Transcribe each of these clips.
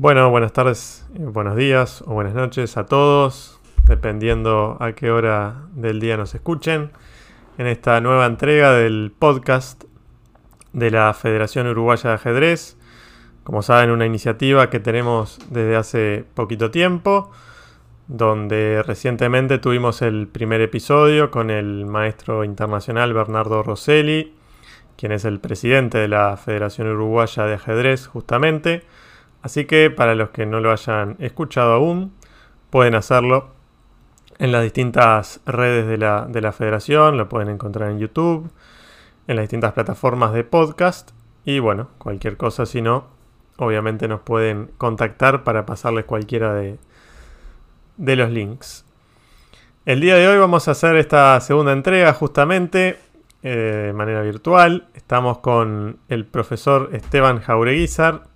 Bueno, buenas tardes, eh, buenos días o buenas noches a todos, dependiendo a qué hora del día nos escuchen, en esta nueva entrega del podcast de la Federación Uruguaya de Ajedrez. Como saben, una iniciativa que tenemos desde hace poquito tiempo, donde recientemente tuvimos el primer episodio con el maestro internacional Bernardo Rosselli, quien es el presidente de la Federación Uruguaya de Ajedrez justamente Así que para los que no lo hayan escuchado aún, pueden hacerlo en las distintas redes de la, federación, lo pueden encontrar en YouTube, en las distintas plataformas de podcast y bueno, cualquier cosa si no, obviamente nos pueden contactar para pasarles cualquiera de, de los links. El día de hoy vamos a hacer esta segunda entrega justamente eh, de manera virtual. Estamos con el profesor Esteban Jaureguizar,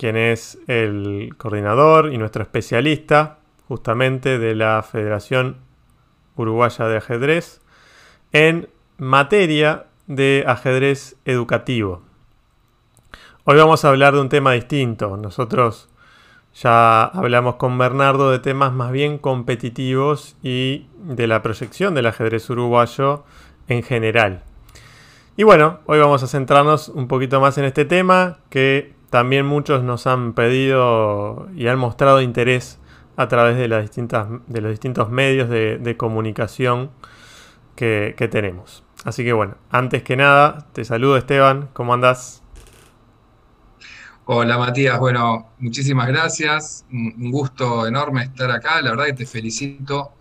quien es el coordinador y nuestro especialista justamente de la Federación Uruguaya de Ajedrez en materia de ajedrez educativo. Hoy vamos a hablar de un tema distinto. Nosotros ya hablamos con Bernardo de temas más bien competitivos y de la proyección del ajedrez uruguayo en general. Y bueno, hoy vamos a centrarnos un poquito más en este tema que también muchos nos han pedido y han mostrado interés a través de, las distintas, de los distintos medios de, comunicación que, tenemos. Así que bueno, antes que nada, te saludo Esteban, ¿cómo andás? Hola Matías, bueno, muchísimas gracias, un gusto enorme estar acá, la verdad que te felicito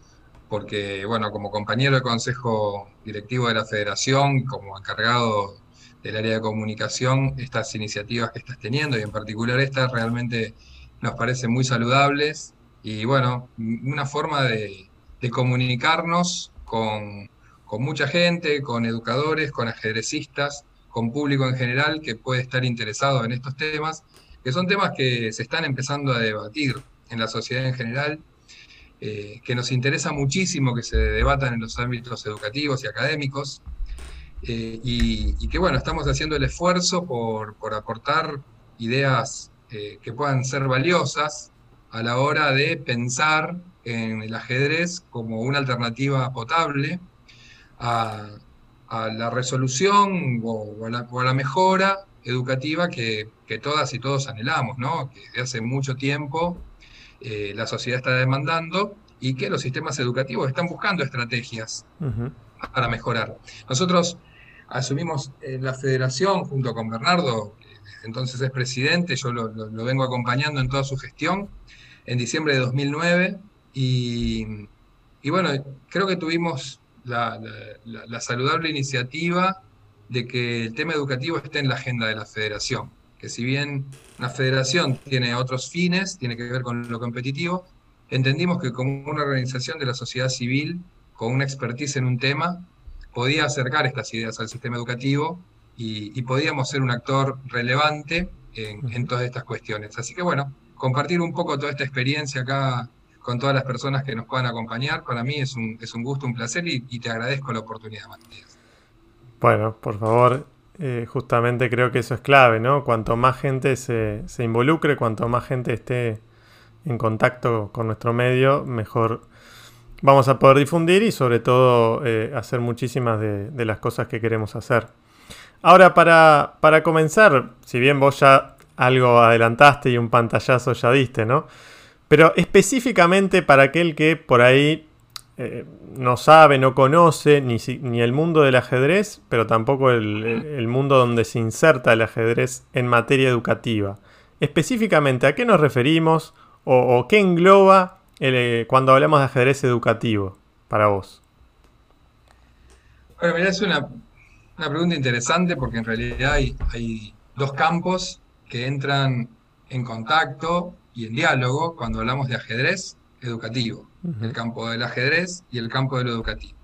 porque, bueno, como compañero de consejo directivo de la federación, como encargado del área de comunicación, estas iniciativas que estás teniendo y en particular estas realmente nos parecen muy saludables y bueno, una forma de, comunicarnos con, mucha gente, con educadores, con ajedrecistas, con público en general que puede estar interesado en estos temas, que son temas que se están empezando a debatir en la sociedad en general, eh, que nos interesa muchísimo que se debatan en los ámbitos educativos y académicos, eh, y, que bueno, estamos haciendo el esfuerzo por, aportar ideas eh, que puedan ser valiosas a la hora de pensar en el ajedrez como una alternativa potable a, la resolución o, a la, mejora educativa que, todas y todos anhelamos, ¿no? que desde hace mucho tiempo eh, la sociedad está demandando y que los sistemas educativos están buscando estrategias para mejorar. Nosotros asumimos eh, la federación junto con Bernardo, entonces es presidente, yo lo, vengo acompañando en toda su gestión, en diciembre de 2009, y, bueno, creo que tuvimos la, saludable iniciativa de que el tema educativo esté en la agenda de la federación, que si bien la federación tiene otros fines, tiene que ver con lo competitivo, entendimos que como una organización de la sociedad civil, con una expertise en un tema, podía acercar estas ideas al sistema educativo y, podíamos ser un actor relevante en, todas estas cuestiones. Así que bueno, compartir un poco toda esta experiencia acá con todas las personas que nos puedan acompañar, para mí es un, es un gusto, un placer y, te agradezco la oportunidad, Matías. Bueno, por favor, eh, justamente creo que eso es clave, ¿no? Cuanto más gente se, se, involucre, cuanto más gente esté en contacto con nuestro medio, mejor vamos a poder difundir y sobre todo eh, hacer muchísimas de, las cosas que queremos hacer. Ahora, para, para, comenzar, si bien vos ya algo adelantaste y un pantallazo ya diste, ¿no? Pero específicamente para aquel que por ahí eh, no sabe, no conoce ni, ni, el mundo del ajedrez, pero tampoco el, mundo donde se inserta el ajedrez en materia educativa. Específicamente, ¿a qué nos referimos o, o qué engloba eh, cuando hablamos de ajedrez educativo para vos? Bueno, mira, es una, pregunta interesante porque en realidad hay, dos campos que entran en contacto y en diálogo cuando hablamos de ajedrez educativo. El campo del ajedrez y el campo de lo educativo.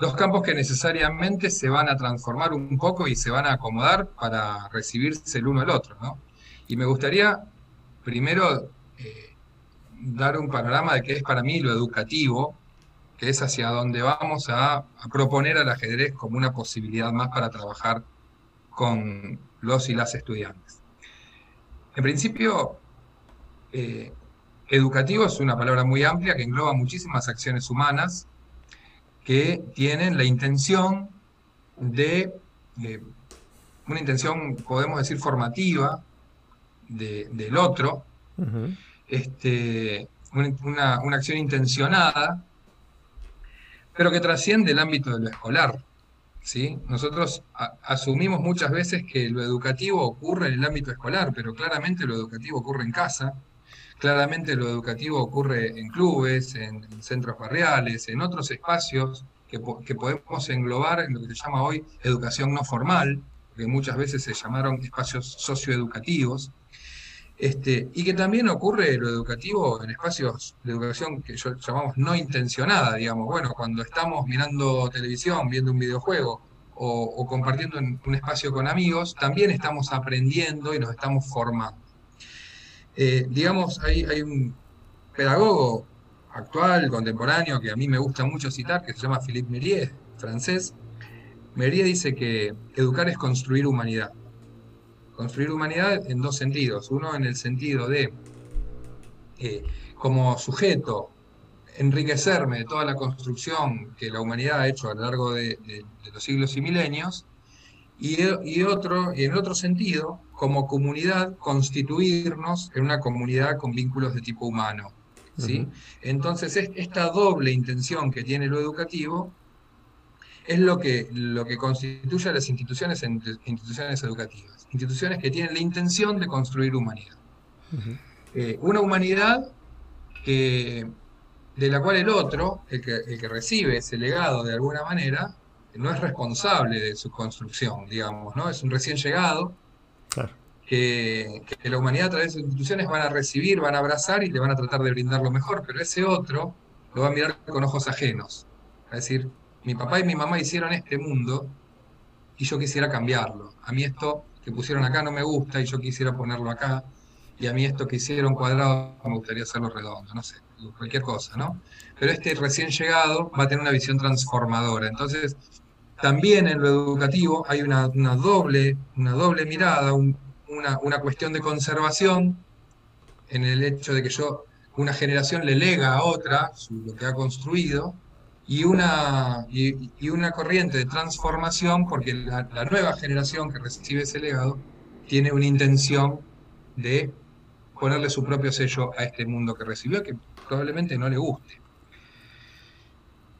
Dos campos que necesariamente se van a transformar un poco y se van a acomodar para recibirse el uno al otro. ¿no? Y me gustaría primero dar un panorama de qué es para mí lo educativo, que es hacia donde vamos a, proponer al ajedrez como una posibilidad más para trabajar con los y las estudiantes. En principio, eh, educativo es una palabra muy amplia que engloba muchísimas acciones humanas que tienen la intención de, eh, una intención, podemos decir, formativa del otro, este, una, una, acción intencionada, pero que trasciende el ámbito de lo escolar. ¿sí? Nosotros asumimos muchas veces que lo educativo ocurre en el ámbito escolar, pero claramente lo educativo ocurre en casa, claramente lo educativo ocurre en clubes, en, centros barriales, en otros espacios que, que, podemos englobar en lo que se llama hoy educación no formal, que muchas veces se llamaron espacios socioeducativos. Este, y que también ocurre lo educativo en espacios de educación que llamamos no intencionada, digamos, bueno, cuando estamos mirando televisión, viendo un videojuego o, compartiendo en un espacio con amigos, también estamos aprendiendo y nos estamos formando. Eh, digamos, hay, un pedagogo actual, contemporáneo, que a mí me gusta mucho citar, que se llama Philippe Mérieux, francés. Mérieux dice que educar es construir humanidad construir humanidad en dos sentidos. Uno en el sentido de, eh, como sujeto, enriquecerme de toda la construcción que la humanidad ha hecho a lo largo de, los siglos y milenios, y, otro, y en otro sentido, como comunidad, constituirnos en una comunidad con vínculos de tipo humano. ¿sí? Entonces, esta doble intención que tiene lo educativo es lo que, lo que constituye a las instituciones, instituciones educativas. Instituciones que tienen la intención de construir humanidad. Eh, una humanidad que, de la cual el otro, el que, recibe ese legado de alguna manera, no es responsable de su construcción, digamos, ¿no? Es un recién llegado que, que, la humanidad a través de sus instituciones van a recibir, van a abrazar y le van a tratar de brindar lo mejor, pero ese otro lo va a mirar con ojos ajenos. Es decir, mi papá y mi mamá hicieron este mundo y yo quisiera cambiarlo. A mí esto que pusieron acá no me gusta y yo quisiera ponerlo acá. Y a mí esto que hicieron cuadrado me gustaría hacerlo redondo, no sé, cualquier cosa, ¿no? Pero este recién llegado va a tener una visión transformadora. Entonces, también en lo educativo hay una, doble, una doble mirada, una, una cuestión de conservación en el hecho de que yo, una generación le lega a otra lo que ha construido, y una, y, una corriente de transformación, porque la, nueva generación que recibe ese legado tiene una intención de ponerle su propio sello a este mundo que recibió, que probablemente no le guste.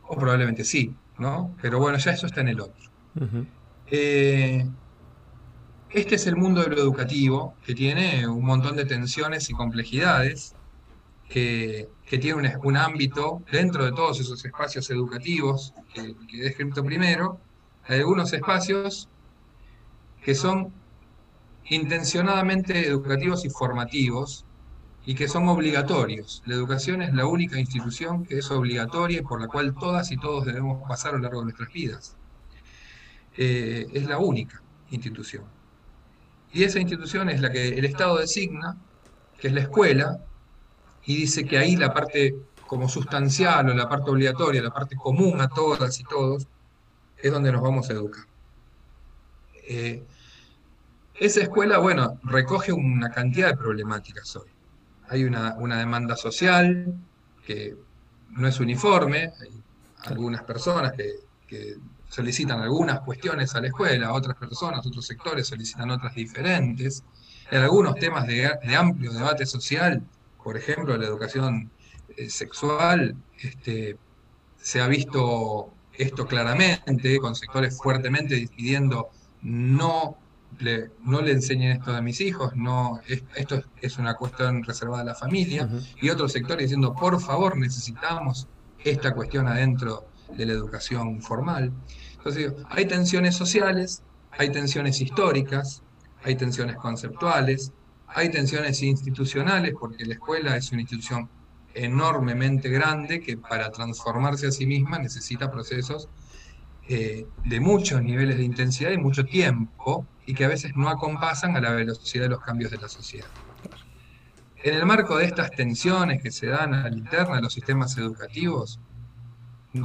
O probablemente sí, ¿no? Pero bueno, ya eso está en el otro. Eh, este es el mundo de lo educativo, que tiene un montón de tensiones y complejidades, que, tiene un, ámbito dentro de todos esos espacios educativos que, he descrito primero, hay algunos espacios que son intencionadamente educativos y formativos y que son obligatorios. La educación es la única institución que es obligatoria y por la cual todas y todos debemos pasar a lo largo de nuestras vidas. Eh, es la única institución. Y esa institución es la que el Estado designa, que es la escuela, y dice que ahí la parte como sustancial o la parte obligatoria, la parte común a todas y todos, es donde nos vamos a educar. Eh, esa escuela, bueno, recoge una cantidad de problemáticas hoy. Hay una, demanda social que no es uniforme, hay algunas personas que, solicitan algunas cuestiones a la escuela, otras personas, otros sectores solicitan otras diferentes. En algunos temas de, de amplio debate social por ejemplo, la educación eh, sexual, este, se ha visto esto claramente, con sectores fuertemente decidiendo no le, no le enseñen esto a mis hijos, no, esto es una cuestión reservada a la familia, y otros sectores diciendo, por favor, necesitamos esta cuestión adentro de la educación formal. Entonces, hay tensiones sociales, hay tensiones históricas, hay tensiones conceptuales, hay tensiones institucionales porque la escuela es una institución enormemente grande que para transformarse a sí misma necesita procesos eh, de muchos niveles de intensidad y mucho tiempo y que a veces no acompasan a la velocidad de los cambios de la sociedad. En el marco de estas tensiones que se dan a la interna de los sistemas educativos,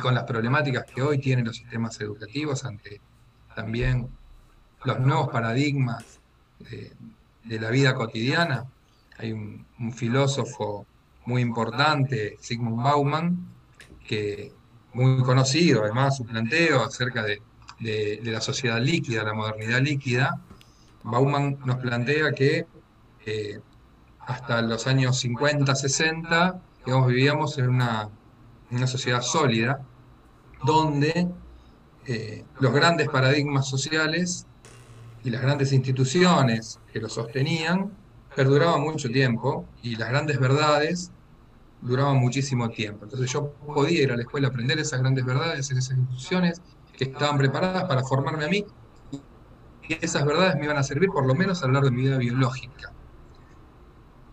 con las problemáticas que hoy tienen los sistemas educativos ante también los nuevos paradigmas la vida cotidiana. Hay un, filósofo muy importante, Sigmund Bauman, que muy conocido además su planteo acerca de, la sociedad líquida, la modernidad líquida. Bauman nos plantea que eh, hasta los años 50, 60, vivíamos en una, una sociedad sólida, donde eh, los grandes paradigmas sociales y las grandes instituciones que lo sostenían perduraban mucho tiempo y las grandes verdades duraban muchísimo tiempo. Entonces yo podía ir a la escuela a aprender esas grandes verdades en esas instituciones que estaban preparadas para formarme a mí y esas verdades me iban a servir por lo menos a lo largo de mi vida biológica.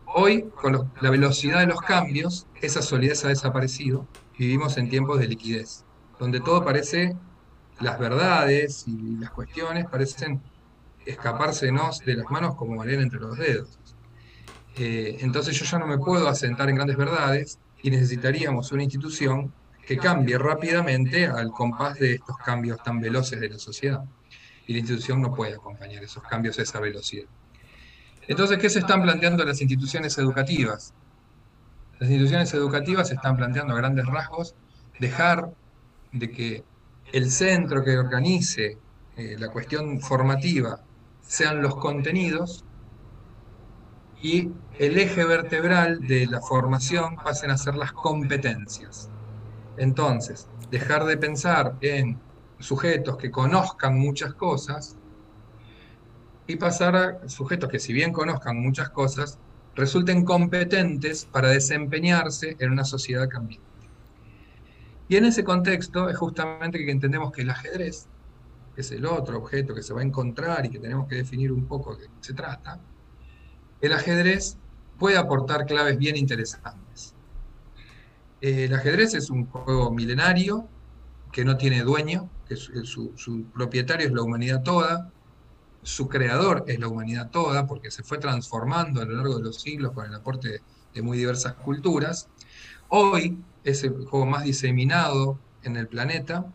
Hoy, con la velocidad de los cambios, esa solidez ha desaparecido. Vivimos en tiempos de liquidez, donde todo parece, las verdades y las cuestiones parecen escapársenos de las manos como manera entre los dedos. Eh, entonces yo ya no me puedo asentar en grandes verdades y necesitaríamos una institución que cambie rápidamente al compás de estos cambios tan veloces de la sociedad. Y la institución no puede acompañar esos cambios a esa velocidad. Entonces, ¿qué se están planteando las instituciones educativas? Las instituciones educativas se están planteando a grandes rasgos dejar de que el centro que organice eh, la cuestión formativa sean los contenidos y el eje vertebral de la formación pasen a ser las competencias. Entonces, dejar de pensar en sujetos que conozcan muchas cosas y pasar a sujetos que si bien conozcan muchas cosas, resulten competentes para desempeñarse en una sociedad cambiante. Y en ese contexto es justamente que entendemos que el ajedrez, es el otro objeto que se va a encontrar y que tenemos que definir un poco de qué se trata, el ajedrez puede aportar claves bien interesantes. El ajedrez es un juego milenario que no tiene dueño, que su, su propietario es la humanidad toda, su creador es la humanidad toda, porque se fue transformando a lo largo de los siglos con el aporte de muy diversas culturas. Hoy es el juego más diseminado en el planeta.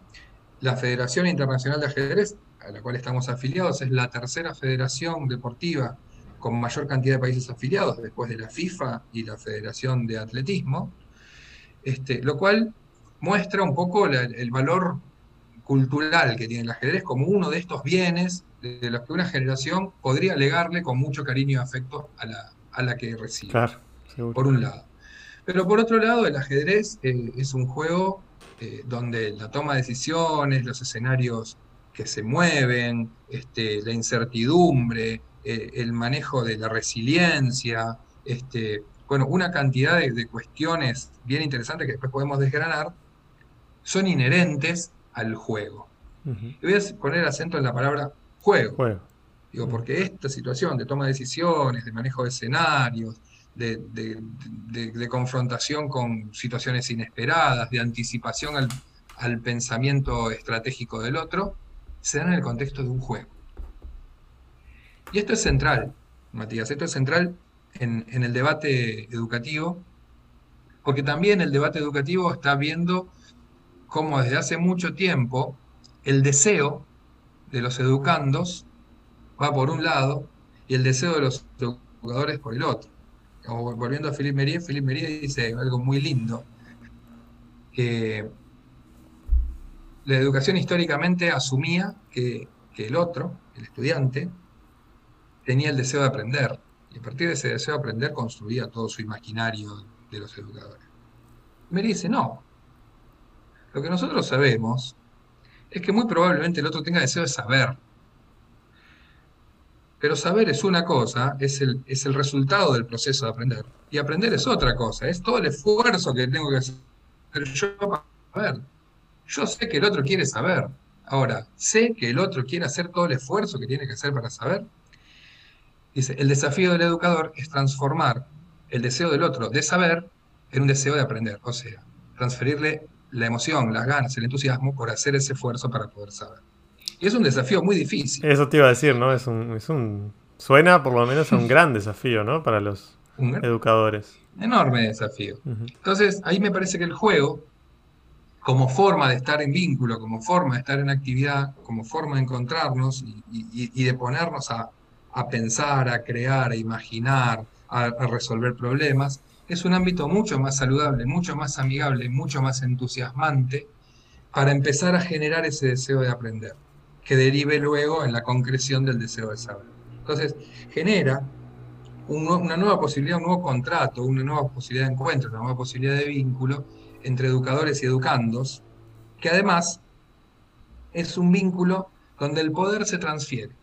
La Federación Internacional de Ajedrez, a la cual estamos afiliados, es la tercera federación deportiva con mayor cantidad de países afiliados, después de la FIFA y la Federación de Atletismo, este, lo cual muestra un poco el valor cultural que tiene el ajedrez como uno de estos bienes de los que una generación podría legarle con mucho cariño y afecto a la, que recibe. por un lado. Pero por otro lado, el ajedrez eh, es un juego eh, donde la toma de decisiones, los escenarios que se mueven, este, la incertidumbre, eh, el manejo de la resiliencia, este, bueno, una cantidad de, cuestiones bien interesantes que después podemos desgranar, son inherentes al juego. Y voy a poner acento en la palabra juego. Digo, porque esta situación de toma de decisiones, de manejo de escenarios, de, confrontación con situaciones inesperadas, de anticipación al, pensamiento estratégico del otro, se dan en el contexto de un juego. Y esto es central, Matías, esto es central en, en el debate educativo, porque también el debate educativo está viendo cómo desde hace mucho tiempo el deseo de los educandos va por un lado y el deseo de los educadores por el otro. Volviendo a Philippe Merier, Philippe Merier dice algo muy lindo, que la educación históricamente asumía que, que el otro, el estudiante, tenía el deseo de aprender, y a partir de ese deseo de aprender construía todo su imaginario de los educadores. Merier dice, no, lo que nosotros sabemos es que muy probablemente el otro tenga deseo de saber. Pero saber es una cosa, es el, es el resultado del proceso de aprender. Y aprender es otra cosa, es todo el esfuerzo que tengo que hacer yo para saber. Yo sé que el otro quiere saber. Ahora, ¿sé que el otro quiere hacer todo el esfuerzo que tiene que hacer para saber? Dice, el desafío del educador es transformar el deseo del otro de saber en un deseo de aprender. O sea, transferirle la emoción, las ganas, el entusiasmo por hacer ese esfuerzo para poder saber. Y es un desafío muy difícil. Eso te iba a decir, ¿no? Es un, es un suena por lo menos a un gran desafío, ¿no? Para los educadores. Enorme desafío. Entonces, ahí me parece que el juego, como forma de estar en vínculo, como forma de estar en actividad, como forma de encontrarnos y, de ponernos a, a pensar, a crear, a imaginar, a, resolver problemas, es un ámbito mucho más saludable, mucho más amigable, mucho más entusiasmante para empezar a generar ese deseo de aprender, que derive luego en la concreción del deseo de saber. Entonces, genera una nueva posibilidad, un nuevo contrato, una nueva posibilidad de encuentro, una nueva posibilidad de vínculo entre educadores y educandos, que además es un vínculo donde el poder se transfiere.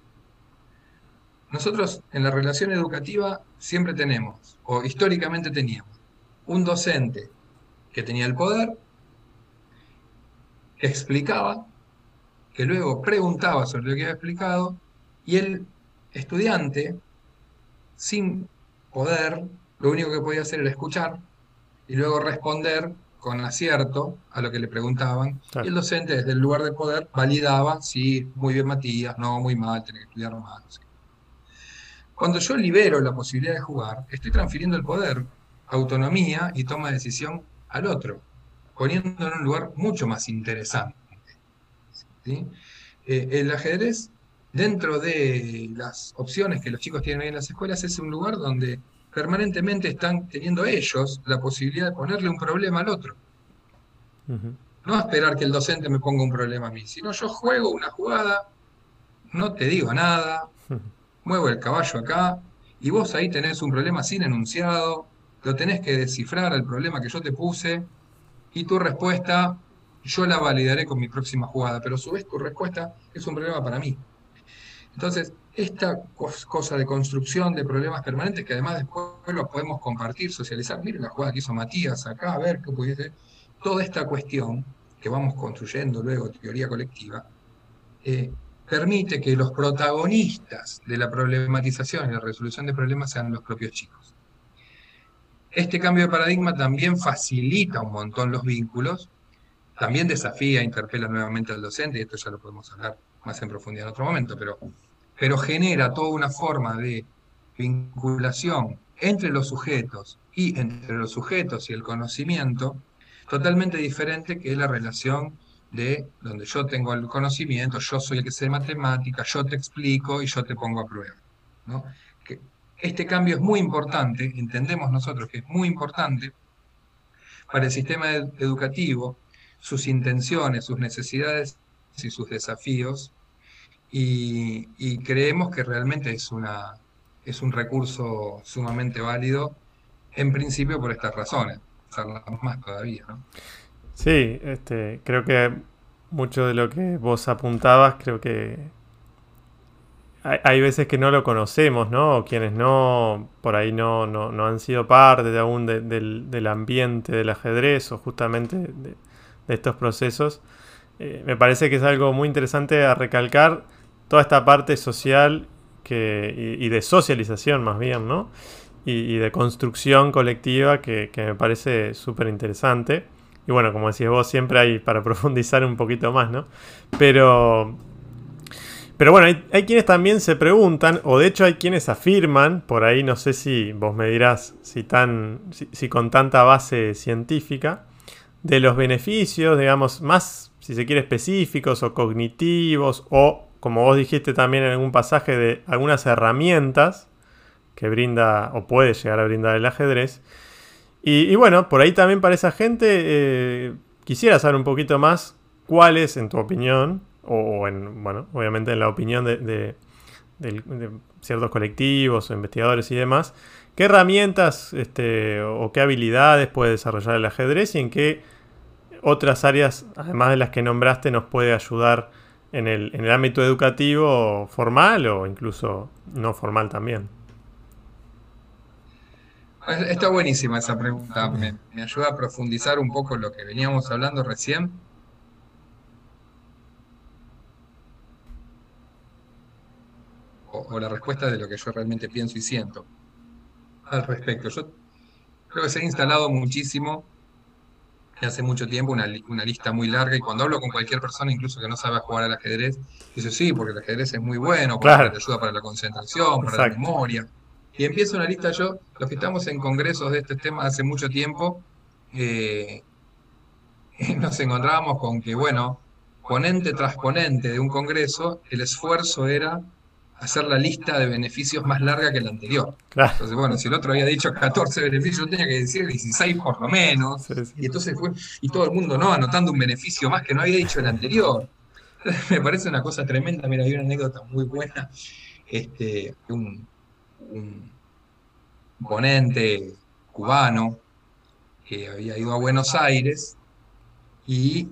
Nosotros en la relación educativa siempre tenemos, o históricamente teníamos, un docente que tenía el poder, que explicaba, que luego preguntaba sobre lo que había explicado, y el estudiante, sin poder, lo único que podía hacer era escuchar y luego responder con acierto a lo que le preguntaban. Y el docente, desde el lugar de poder, validaba si muy bien Matías, no, muy mal, tiene que estudiar más. Cuando yo libero la posibilidad de jugar, estoy transfiriendo el poder, autonomía y toma de decisión al otro, poniéndolo en un lugar mucho más interesante. Eh, el ajedrez, dentro de las opciones que los chicos tienen hoy en las escuelas, es un lugar donde permanentemente están teniendo ellos la posibilidad de ponerle un problema al otro. No esperar que el docente me ponga un problema a mí, sino yo juego una jugada, no te digo nada, muevo el caballo acá, y vos ahí tenés un problema sin enunciado, lo tenés que descifrar al problema que yo te puse, y tu respuesta yo la validaré con mi próxima jugada, pero a su vez tu respuesta es un problema para mí. Entonces, esta cosa de construcción de problemas permanentes, que además después lo podemos compartir, socializar, miren la jugada que hizo Matías acá, a ver qué pudiese, toda esta cuestión que vamos construyendo luego, teoría colectiva, eh, permite que los protagonistas de la problematización y la resolución de problemas sean los propios chicos. Este cambio de paradigma también facilita un montón los vínculos, también desafía, interpela nuevamente al docente, y esto ya lo podemos hablar más en profundidad en otro momento, pero, pero genera toda una forma de vinculación entre los sujetos y entre los sujetos y el conocimiento totalmente diferente que la relación de donde yo tengo el conocimiento, yo soy el que sé matemática, yo te explico y yo te pongo a prueba. Que este cambio es muy importante, entendemos nosotros que es muy importante para el sistema educativo, sus intenciones, sus necesidades y sus desafíos, y, creemos que realmente es, una, es un recurso sumamente válido, en principio por estas razones, más todavía. ¿no? Sí, este, creo que mucho de lo que vos apuntabas, creo que hay, veces que no lo conocemos, ¿no? O quienes no, por ahí no, no, han sido parte de aún del, ambiente del ajedrez o justamente de, estos procesos. Eh, me parece que es algo muy interesante a recalcar toda esta parte social que, y, de socialización más bien, ¿no? Y, de construcción colectiva que, que me parece súper interesante. Y bueno, como decís vos, siempre hay para profundizar un poquito más, ¿no? Pero. Pero bueno, hay, quienes también se preguntan, o de hecho hay quienes afirman, por ahí no sé si vos me dirás si, tan, si, con tanta base científica, de los beneficios, digamos, más, si se quiere, específicos o cognitivos, o como vos dijiste también en algún pasaje, de algunas herramientas que brinda o puede llegar a brindar el ajedrez, y, bueno, por ahí también para esa gente eh, quisiera saber un poquito más cuál es, en tu opinión, o, en, bueno, obviamente en la opinión de, ciertos colectivos o investigadores y demás, qué herramientas este, o qué habilidades puede desarrollar el ajedrez y en qué otras áreas, además de las que nombraste, nos puede ayudar en el, en el ámbito educativo formal o incluso no formal también. Está buenísima esa pregunta. Me, ayuda a profundizar un poco lo que veníamos hablando recién. O, la respuesta de lo que yo realmente pienso y siento al respecto. Yo creo que se ha instalado muchísimo hace mucho tiempo una, lista muy larga y cuando hablo con cualquier persona, incluso que no sabe jugar al ajedrez, dice sí, porque el ajedrez es muy bueno, porque te ayuda para la concentración, para la memoria. Y empiezo una lista yo, los que estamos en congresos de este tema hace mucho tiempo, eh, nos encontrábamos con que, bueno, ponente tras ponente de un congreso, el esfuerzo era hacer la lista de beneficios más larga que la anterior. Entonces, bueno, si el otro había dicho 14 beneficios, yo tenía que decir 16 por lo menos. Y entonces fue, y todo el mundo, ¿no? Anotando un beneficio más que no había dicho el anterior. Me parece una cosa tremenda. Mira, hay una anécdota muy buena. Este, un, un ponente cubano que había ido a Buenos Aires y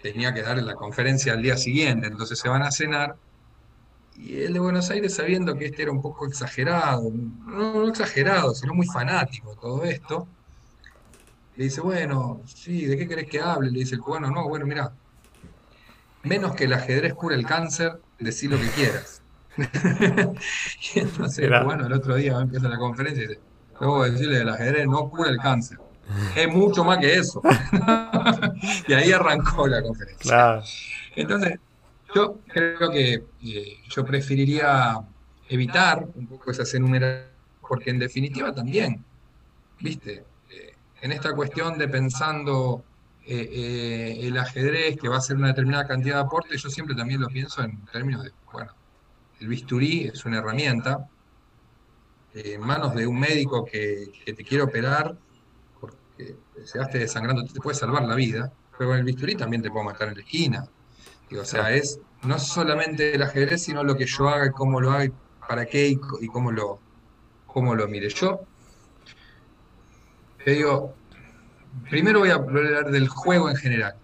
tenía que dar la conferencia al día siguiente. Entonces se van a cenar y el de Buenos Aires, sabiendo que este era un poco exagerado, no, exagerado, sino muy fanático de todo esto, le dice, bueno, sí, ¿de qué querés que hable? Le dice el cubano, no, bueno, mira, menos que el ajedrez cura el cáncer, decí lo que quieras. y entonces el cubano el otro día empieza la conferencia y dice, luego decirle el ajedrez no cura el cáncer. Es mucho más que eso. y ahí arrancó la conferencia. Entonces, yo creo que eh, yo preferiría evitar un poco esas enumeraciones, porque en definitiva también, viste, eh, en esta cuestión de pensando eh, el ajedrez que va a ser una determinada cantidad de aporte, yo siempre también lo pienso en términos de, bueno, el bisturí es una herramienta, en manos de un médico que, te quiere operar, porque se esté desangrando, te puede salvar la vida, pero con el bisturí también te puede matar en la esquina o sea, es no solamente el ajedrez, sino lo que yo haga, cómo lo haga, para qué y, cómo, lo, cómo lo mire. Yo te digo, primero voy a hablar del juego en general,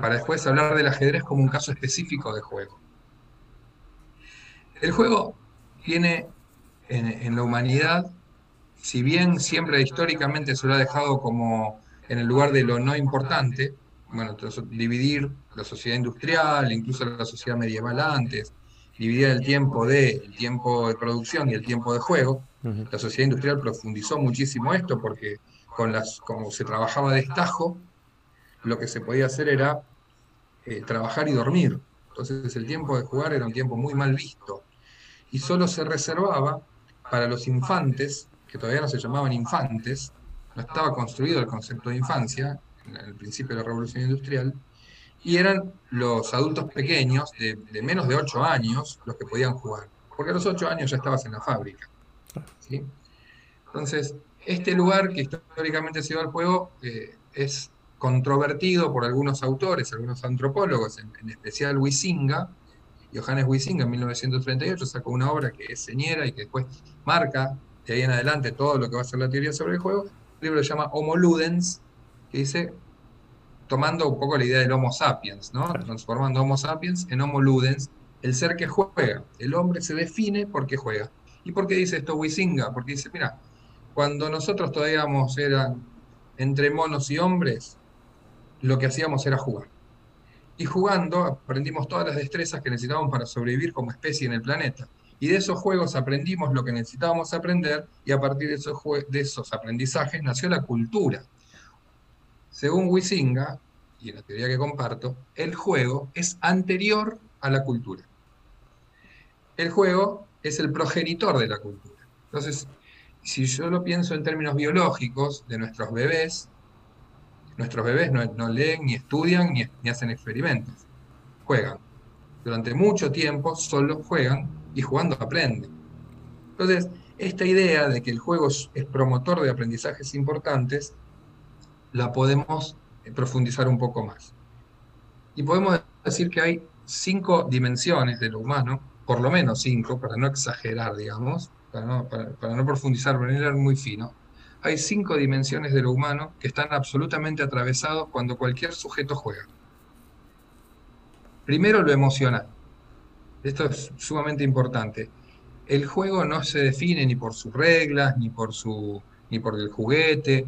para después hablar del ajedrez como un caso específico de juego. El juego tiene en, en la humanidad, si bien siempre históricamente se lo ha dejado como en el lugar de lo no importante, bueno, dividir la sociedad industrial, incluso la sociedad medieval antes, dividir el tiempo de el tiempo de producción y el tiempo de juego. La sociedad industrial profundizó muchísimo esto porque con las, como se trabajaba de estajo, lo que se podía hacer era eh, trabajar y dormir. Entonces el tiempo de jugar era un tiempo muy mal visto. Y solo se reservaba para los infantes, que todavía no se llamaban infantes, no estaba construido el concepto de infancia, en el principio de la revolución industrial, y eran los adultos pequeños, de, menos de 8 años, los que podían jugar, porque a los 8 años ya estabas en la fábrica. Entonces, este lugar que históricamente se dio al juego eh, es controvertido por algunos autores, algunos antropólogos, en, especial Huizinga, Johannes Huizinga en 1938 sacó una obra que es señera y que después marca de ahí en adelante todo lo que va a ser la teoría sobre el juego. El libro se llama Homo Ludens, que dice, tomando un poco la idea del Homo sapiens, ¿no? transformando Homo sapiens en Homo ludens, el ser que juega. El hombre se define porque juega. ¿Y por qué dice esto Wisinga? Porque dice, mira, cuando nosotros todavía eran entre monos y hombres, lo que hacíamos era jugar. Y jugando aprendimos todas las destrezas que necesitábamos para sobrevivir como especie en el planeta. Y de esos juegos aprendimos lo que necesitábamos aprender y a partir de esos, de esos aprendizajes nació la cultura. Según Wisinga, y la teoría que comparto, el juego es anterior a la cultura. El juego es el progenitor de la cultura. Entonces, si yo lo pienso en términos biológicos de nuestros bebés, nuestros bebés no, leen, ni estudian, ni, ni, hacen experimentos. Juegan. Durante mucho tiempo solo juegan y jugando aprenden. Entonces, esta idea de que el juego es promotor de aprendizajes importantes la podemos eh, profundizar un poco más. Y podemos decir que hay cinco dimensiones de lo humano, por lo menos cinco, para no exagerar, digamos, para no, para, no profundizar, para no ir muy fino. Hay cinco dimensiones de lo humano que están absolutamente atravesados cuando cualquier sujeto juega. Primero, lo emocional. Esto es sumamente importante. El juego no se define ni por sus reglas, ni por, su, ni por el juguete,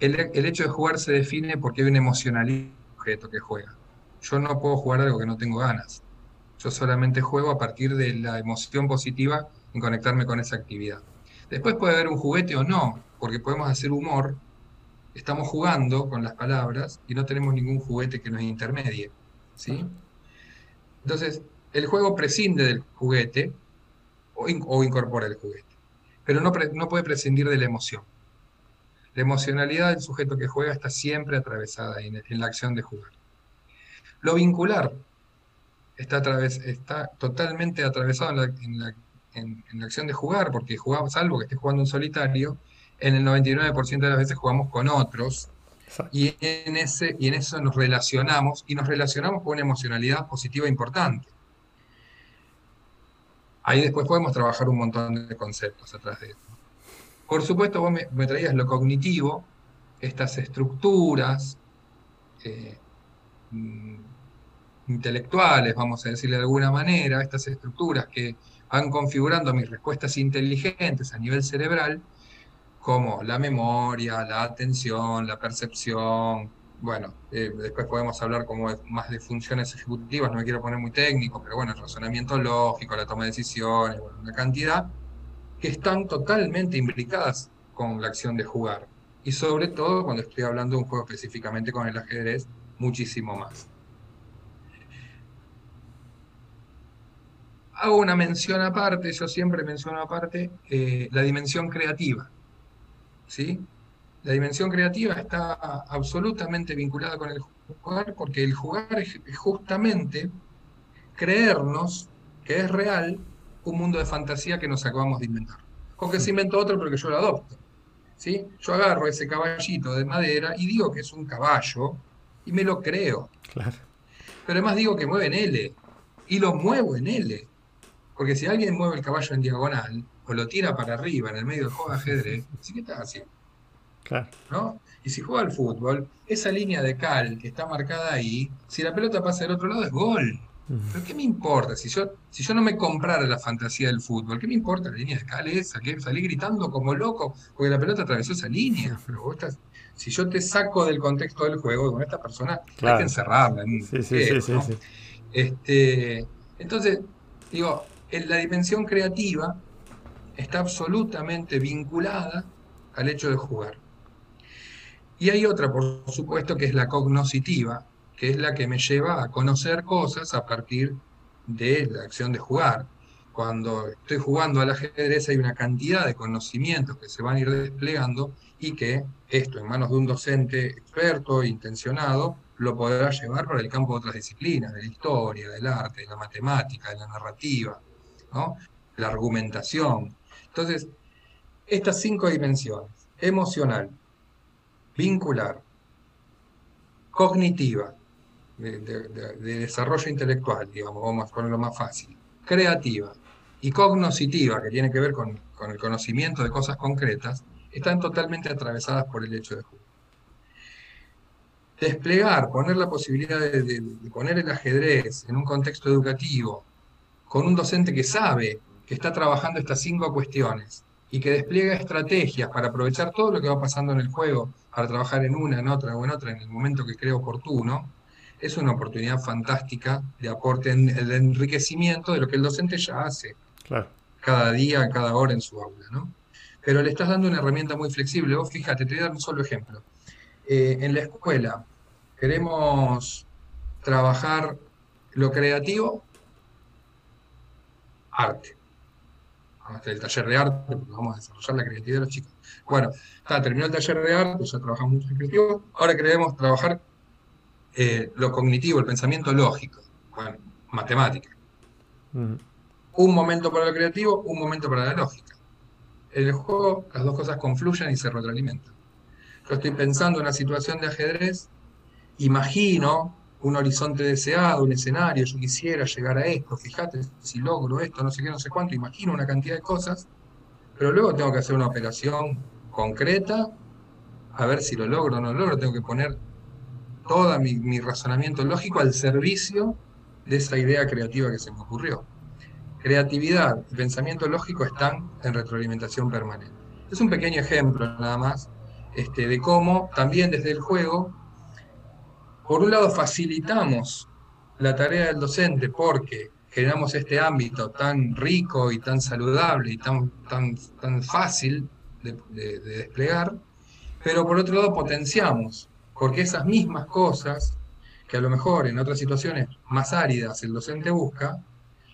el, hecho de jugar se define porque hay un emocionalismo objeto que juega. Yo no puedo jugar algo que no tengo ganas. Yo solamente juego a partir de la emoción positiva en conectarme con esa actividad. Después puede haber un juguete o no, porque podemos hacer humor. Estamos jugando con las palabras y no tenemos ningún juguete que nos intermedie. ¿sí? Entonces, el juego prescinde del juguete o, incorpora el juguete, pero no, no puede prescindir de la emoción. La emocionalidad del sujeto que juega está siempre atravesada en, la acción de jugar. Lo vincular está, está totalmente atravesado en en, la acción de jugar, porque jugamos, salvo que esté jugando en solitario, en el 99% de las veces jugamos con otros, y en, ese, y en eso nos relacionamos, y nos relacionamos con una emocionalidad positiva importante. Ahí después podemos trabajar un montón de conceptos atrás de eso. Por supuesto, vos me, traías lo cognitivo, estas estructuras eh, mm, intelectuales, vamos a decirle de alguna manera, estas estructuras que van configurando mis respuestas inteligentes a nivel cerebral, como la memoria, la atención, la percepción, bueno, eh, después podemos hablar como más de funciones ejecutivas, no me quiero poner muy técnico, pero bueno, el razonamiento lógico, la toma de decisiones, bueno, una cantidad que están totalmente implicadas con la acción de jugar. Y sobre todo cuando estoy hablando de un juego específicamente con el ajedrez, muchísimo más. Hago una mención aparte, yo siempre menciono aparte, eh, la dimensión creativa. ¿sí? La dimensión creativa está absolutamente vinculada con el jugar, porque el jugar es justamente creernos que es real un mundo de fantasía que nos acabamos de inventar. O que se inventó otro, pero que yo lo adopto. ¿sí? Yo agarro ese caballito de madera y digo que es un caballo y me lo creo. Claro. Pero además digo que mueve en L y lo muevo en L. Porque si alguien mueve el caballo en diagonal o lo tira para arriba en el medio del juego de ajedrez, ¿sí qué está haciendo? ¿no? Y si juega al fútbol, esa línea de cal que está marcada ahí, si la pelota pasa del otro lado es gol. ¿Pero qué me importa? Si yo, si yo no me comprara la fantasía del fútbol, ¿qué me importa la línea de cal esa? Que salí gritando como loco porque la pelota atravesó esa línea. Pero vos estás, si yo te saco del contexto del juego, con esta persona hay que encerrarla. sí, sí, sí, Este, entonces, digo, en la dimensión creativa está absolutamente vinculada al hecho de jugar. Y hay otra, por supuesto, que es la cognoscitiva, que es la que me lleva a conocer cosas a partir de la acción de jugar. Cuando estoy jugando al ajedrez hay una cantidad de conocimientos que se van a ir desplegando y que esto en manos de un docente experto, intencionado, lo podrá llevar para el campo de otras disciplinas, de la historia, del arte, de la matemática, de la narrativa, ¿no? la argumentación. Entonces, estas cinco dimensiones, emocional, vincular, cognitiva, de, desarrollo intelectual, digamos, vamos a ponerlo más fácil, creativa y cognoscitiva, que tiene que ver con, el conocimiento de cosas concretas, están totalmente atravesadas por el hecho de jugar. Desplegar, poner la posibilidad de poner el ajedrez en un contexto educativo, con un docente que sabe que está trabajando estas cinco cuestiones y que despliega estrategias para aprovechar todo lo que va pasando en el juego, para trabajar en una, en otra o en otra en el momento que cree oportuno, es una oportunidad fantástica de aporte en el enriquecimiento de lo que el docente ya hace cada día, cada hora en su aula. ¿no? Pero le estás dando una herramienta muy flexible. Vos fíjate, te voy a dar un solo ejemplo. Eh, en la escuela queremos trabajar lo creativo, arte el taller de arte, porque vamos a desarrollar la creatividad de los chicos. Bueno, está, terminó el taller de arte, ya trabajamos mucho en creativo, ahora queremos trabajar eh, lo cognitivo, el pensamiento lógico, bueno, matemática. Mm. Un momento para lo creativo, un momento para la lógica. En el juego las dos cosas confluyen y se retroalimentan. Yo estoy pensando en una situación de ajedrez, imagino un horizonte deseado, un escenario, yo quisiera llegar a esto, fíjate si logro esto, no sé qué, no sé cuánto, imagino una cantidad de cosas, pero luego tengo que hacer una operación concreta, a ver si lo logro o no lo logro, tengo que poner todo mi, razonamiento lógico al servicio de esa idea creativa que se me ocurrió. Creatividad y pensamiento lógico están en retroalimentación permanente. Es un pequeño ejemplo nada más este, de cómo también desde el juego por un lado, facilitamos la tarea del docente porque generamos este ámbito tan rico y tan saludable y tan, tan, tan fácil de, desplegar, pero por otro lado potenciamos, porque esas mismas cosas que a lo mejor en otras situaciones más áridas el docente busca,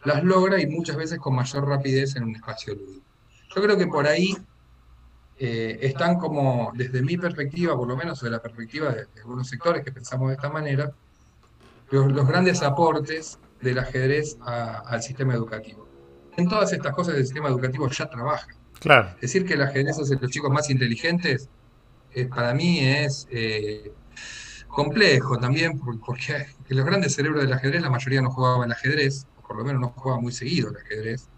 las logra y muchas veces con mayor rapidez en un espacio lúdico. Yo creo que por ahí eh, están como, desde mi perspectiva, por lo menos de la perspectiva de, algunos sectores que pensamos de esta manera, los, grandes aportes del ajedrez al sistema educativo. en todas estas cosas el sistema educativo ya trabaja. Claro. Decir que el ajedrez hace los chicos más inteligentes, eh, para mí es eh, complejo también, porque los grandes cerebros del ajedrez, la mayoría no jugaban el ajedrez, o por lo menos no jugaban muy seguido el ajedrez.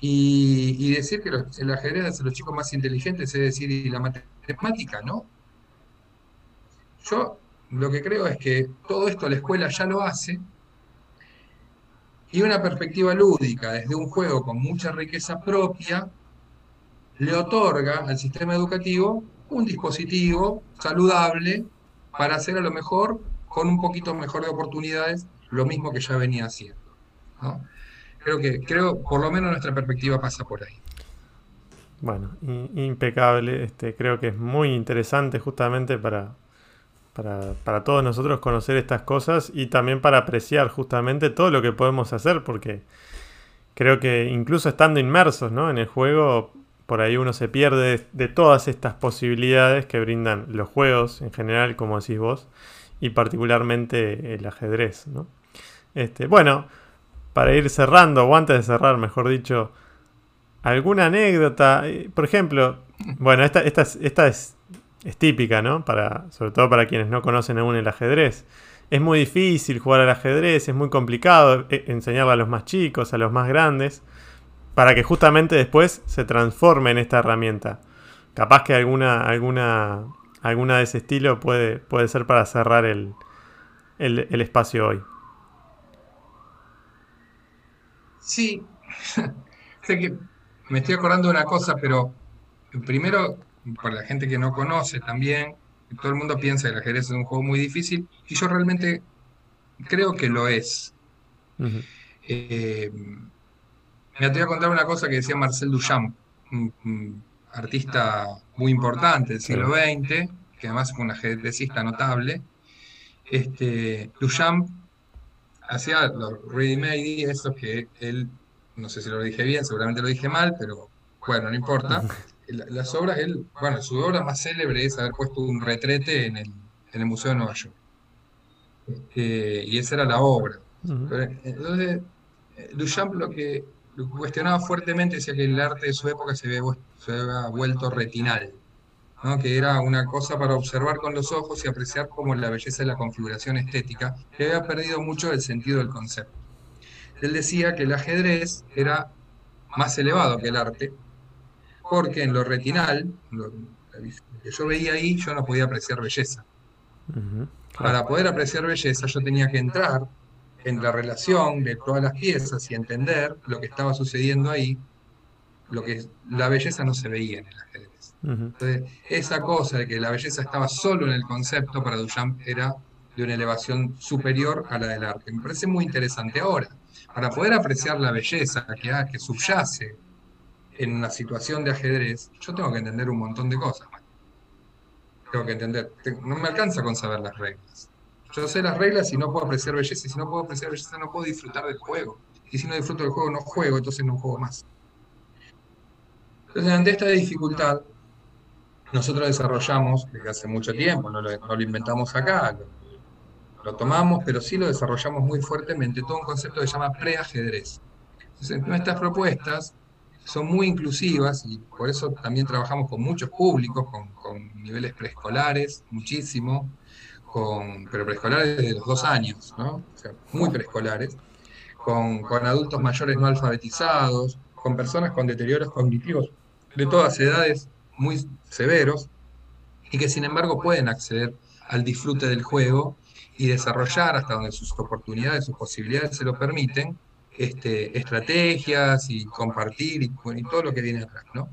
Y, decir que el ajedrez hace los chicos más inteligentes, es decir, y la matemática, ¿no? Yo lo que creo es que todo esto la escuela ya lo hace, y una perspectiva lúdica desde un juego con mucha riqueza propia le otorga al sistema educativo un dispositivo saludable para hacer a lo mejor con un poquito mejor de oportunidades lo mismo que ya venía haciendo. Creo que, creo, por lo menos nuestra perspectiva pasa por ahí. Bueno, impecable. Este, creo que es muy interesante justamente para, para, todos nosotros conocer estas cosas y también para apreciar justamente todo lo que podemos hacer, porque creo que incluso estando inmersos en el juego, por ahí uno se pierde de todas estas posibilidades que brindan los juegos en general, como decís vos, y particularmente el ajedrez. Este, bueno, para ir cerrando, o antes de cerrar, mejor dicho, alguna anécdota, eh, por ejemplo, bueno, esta, esta, esta es es típica, ¿no? Para, sobre todo para quienes no conocen aún el ajedrez. Es muy difícil jugar al ajedrez, es muy complicado eh, enseñarle a los más chicos, a los más grandes, para que justamente después se transforme en esta herramienta. Capaz que alguna, alguna, alguna de ese estilo puede, puede ser para cerrar el, el espacio hoy. Sí, sé que me estoy acordando de una cosa, pero primero para la gente que no conoce también, todo el mundo piensa que el ajedrez es un juego muy difícil, y yo realmente creo que lo es. Eh, me atrevo a contar una cosa que decía Marcel Duchamp, un, artista muy importante del siglo XX, que además fue un ajedrecista notable. Este, Duchamp hacía los ready-made, eso que él, no sé si lo dije bien, seguramente lo dije mal, pero bueno, no importa las obras, él, bueno, su obra más célebre es haber puesto un retrete en el, en el Museo de Nueva York. Este, y esa era la obra. entonces, Duchamp lo que cuestionaba fuertemente decía que el arte de su época se había, se había vuelto retinal, ¿no? que era una cosa para observar con los ojos y apreciar como la belleza de la configuración estética, que había perdido mucho el sentido del concepto. Él decía que el ajedrez era más elevado que el arte, porque en lo retinal, lo, que yo veía ahí, yo no podía apreciar belleza. Para poder apreciar belleza, yo tenía que entrar en la relación de todas las piezas y entender lo que estaba sucediendo ahí, lo que la belleza no se veía en el ajedrez. Entonces, esa cosa de que la belleza estaba solo en el concepto para Duchamp era de una elevación superior a la del arte. Me parece muy interesante ahora. Para poder apreciar la belleza que, que subyace en una situación de ajedrez, yo tengo que entender un montón de cosas. Tengo que entender, no me alcanza con saber las reglas. Yo sé las reglas y no puedo apreciar belleza, y si no puedo apreciar belleza no puedo disfrutar del juego. Y si no disfruto del juego no juego, entonces no juego más. Entonces, ante esta dificultad, nosotros desarrollamos, desde hace mucho tiempo, no lo, inventamos acá, lo, tomamos, pero sí lo desarrollamos muy fuertemente, todo un concepto que se llama preajedrez. Entonces, nuestras propuestas son muy inclusivas y por eso también trabajamos con muchos públicos, con, niveles preescolares, muchísimo, con, pero preescolares de los dos años, ¿no? o sea, muy preescolares, con, con adultos mayores no alfabetizados, con personas con deterioros cognitivos de todas edades muy severos y que sin embargo pueden acceder al disfrute del juego y desarrollar hasta donde sus oportunidades, sus posibilidades se lo permiten, este, estrategias y compartir y, todo lo que viene atrás, ¿no?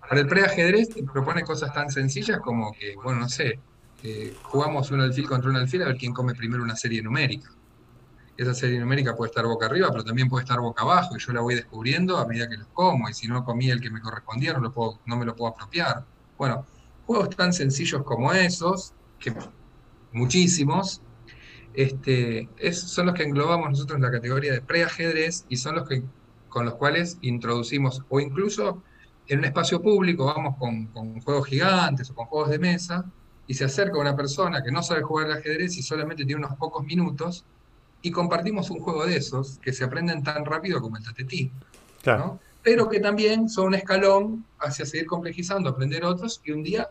Para el preajedrez te propone cosas tan sencillas como que, bueno, no sé, jugamos un alfil contra un alfil a ver quién come primero una serie numérica. Esa serie numérica puede estar boca arriba, pero también puede estar boca abajo, y yo la voy descubriendo a medida que los como, y si no comí el que me correspondía, no, lo puedo, no me lo puedo apropiar. Bueno, juegos tan sencillos como esos, que muchísimos, este, son los que englobamos nosotros en la categoría de preajedrez y son los que, con los cuales introducimos, o incluso en un espacio público vamos con, juegos gigantes o con juegos de mesa, y se acerca una persona que no sabe jugar al ajedrez y solamente tiene unos pocos minutos, y compartimos un juego de esos que se aprenden tan rápido como el tatetí. pero que también son un escalón hacia seguir complejizando, aprender otros y un día,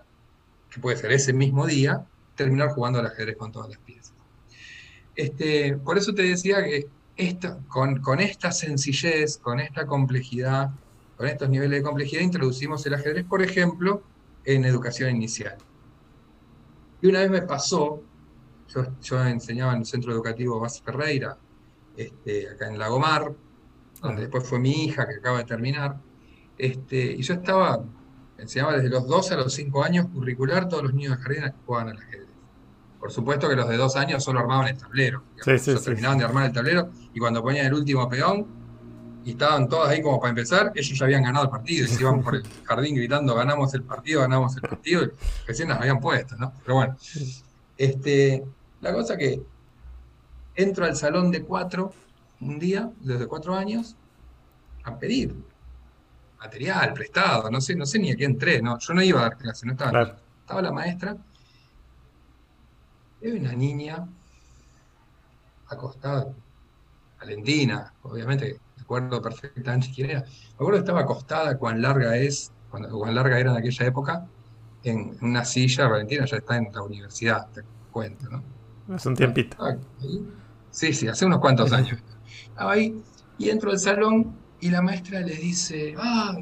que puede ser ese mismo día, terminar jugando al ajedrez con todas las piezas. Este, por eso te decía que esta, con, con esta sencillez, con esta complejidad, con estos niveles de complejidad, introducimos el ajedrez, por ejemplo, en educación inicial. Y una vez me pasó, yo, enseñaba en el centro educativo Bas Ferreira, este, acá en Lagomar, donde después fue mi hija que acaba de terminar, este, y yo estaba, enseñaba desde los 12 a los 5 años curricular, todos los niños de jardín jugaban al ajedrez. Por supuesto que los de 2 años solo armaban el tablero. terminaban de armar el tablero y cuando ponían el último peón y estaban todos ahí como para empezar, ellos ya habían ganado el partido y se iban por el jardín gritando ganamos el partido, ganamos el partido, y recién las habían puesto, ¿no? Pero bueno, este, la cosa que entro al salón de cuatro un día, desde cuatro años, a pedir material prestado, no sé, no sé ni a qué entré, no, yo no iba a dar clase, no estaba, estaba la maestra, y una niña acostada, Valentina, obviamente, recuerdo perfectamente quién era, me acuerdo que estaba acostada, cuán larga es, cuán larga era en aquella época, en una silla, Valentina ya está en la universidad, te cuento, ¿no? Hace un tiempito. Sí, sí, hace unos cuantos años. Estaba ahí y entro al salón y la maestra le dice, ah,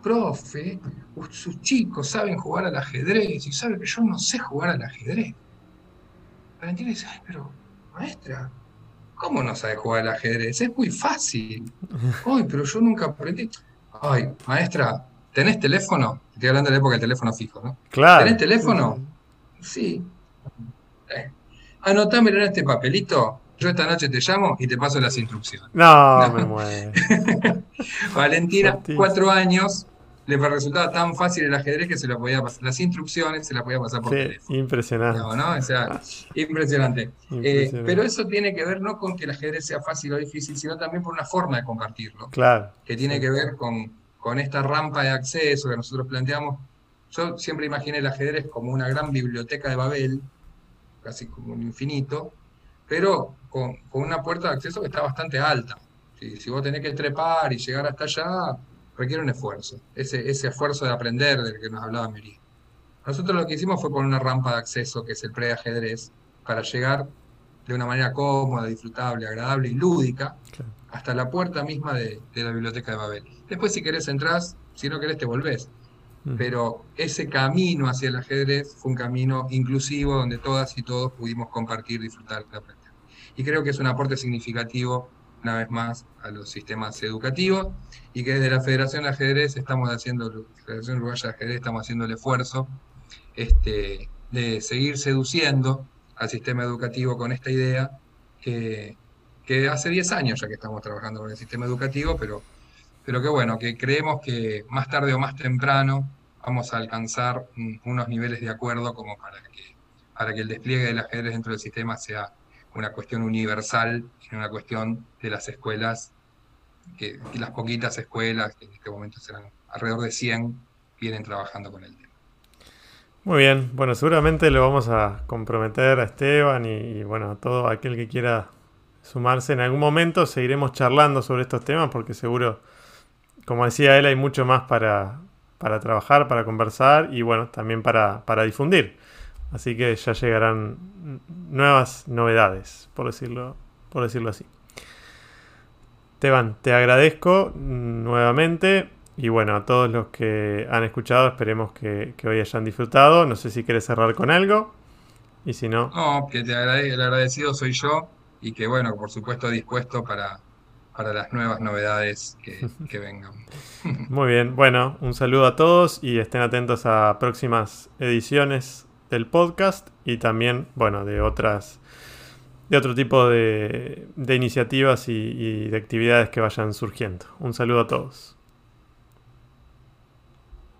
profe, sus chicos saben jugar al ajedrez y sabe que yo no sé jugar al ajedrez. Valentina dice, ay, pero maestra, ¿cómo no sabe jugar al ajedrez? Es muy fácil. Ay, pero yo nunca aprendí. Ay, maestra, ¿tenés teléfono? Estoy hablando de la época del teléfono fijo, ¿no? Claro. ¿Tenés teléfono? Sí. Eh, anotámelo en este papelito. Yo esta noche te llamo y te paso las instrucciones. No, me muero. Valentina, cuatro años, le resultaba tan fácil el ajedrez que se lo podía pasar. Las instrucciones se las podía pasar por teléfono. Impresionante. O sea, impresionante. Eh, pero eso tiene que ver no con que el ajedrez sea fácil o difícil, sino también por una forma de compartirlo. Claro. Que tiene que ver con, con esta rampa de acceso que nosotros planteamos yo siempre imaginé el ajedrez como una gran biblioteca de Babel, casi como un infinito, pero con, una puerta de acceso que está bastante alta. Si, vos tenés que trepar y llegar hasta allá, requiere un esfuerzo. Ese, ese esfuerzo de aprender del que nos hablaba Meri. Nosotros lo que hicimos fue poner una rampa de acceso, que es el preajedrez, para llegar de una manera cómoda, disfrutable, agradable y lúdica, hasta la puerta misma de, de, la biblioteca de Babel. Después, si querés, entrás, si no querés, te volvés pero ese camino hacia el ajedrez fue un camino inclusivo donde todas y todos pudimos compartir, disfrutar y aprender. Y creo que es un aporte significativo, una vez más, a los sistemas educativos y que desde la Federación de Ajedrez estamos haciendo, Federación Ajedrez estamos haciendo el esfuerzo este, de seguir seduciendo al sistema educativo con esta idea que, que hace 10 años ya que estamos trabajando con el sistema educativo, pero pero que bueno, que creemos que más tarde o más temprano vamos a alcanzar unos niveles de acuerdo como para que, para que el despliegue del ajedrez dentro del sistema sea una cuestión universal y una cuestión de las escuelas, que, las poquitas escuelas, que en este momento serán alrededor de 100, vienen trabajando con el tema. Muy bien, bueno, seguramente lo vamos a comprometer a Esteban y, y bueno, a todo aquel que quiera sumarse en algún momento, seguiremos charlando sobre estos temas porque seguro como decía él, hay mucho más para, trabajar, para conversar y bueno, también para, difundir. Así que ya llegarán nuevas novedades, por decirlo, por decirlo así. Teban, te agradezco nuevamente y bueno, a todos los que han escuchado, esperemos que, hoy hayan disfrutado. No sé si quieres cerrar con algo y si no... No, que te el agradecido soy yo y que bueno, por supuesto dispuesto para, para las nuevas novedades que, vengan. Muy bien, bueno, un saludo a todos y estén atentos a próximas ediciones del podcast y también, bueno, de otras, de otro tipo de, iniciativas y de actividades que vayan surgiendo. Un saludo a todos.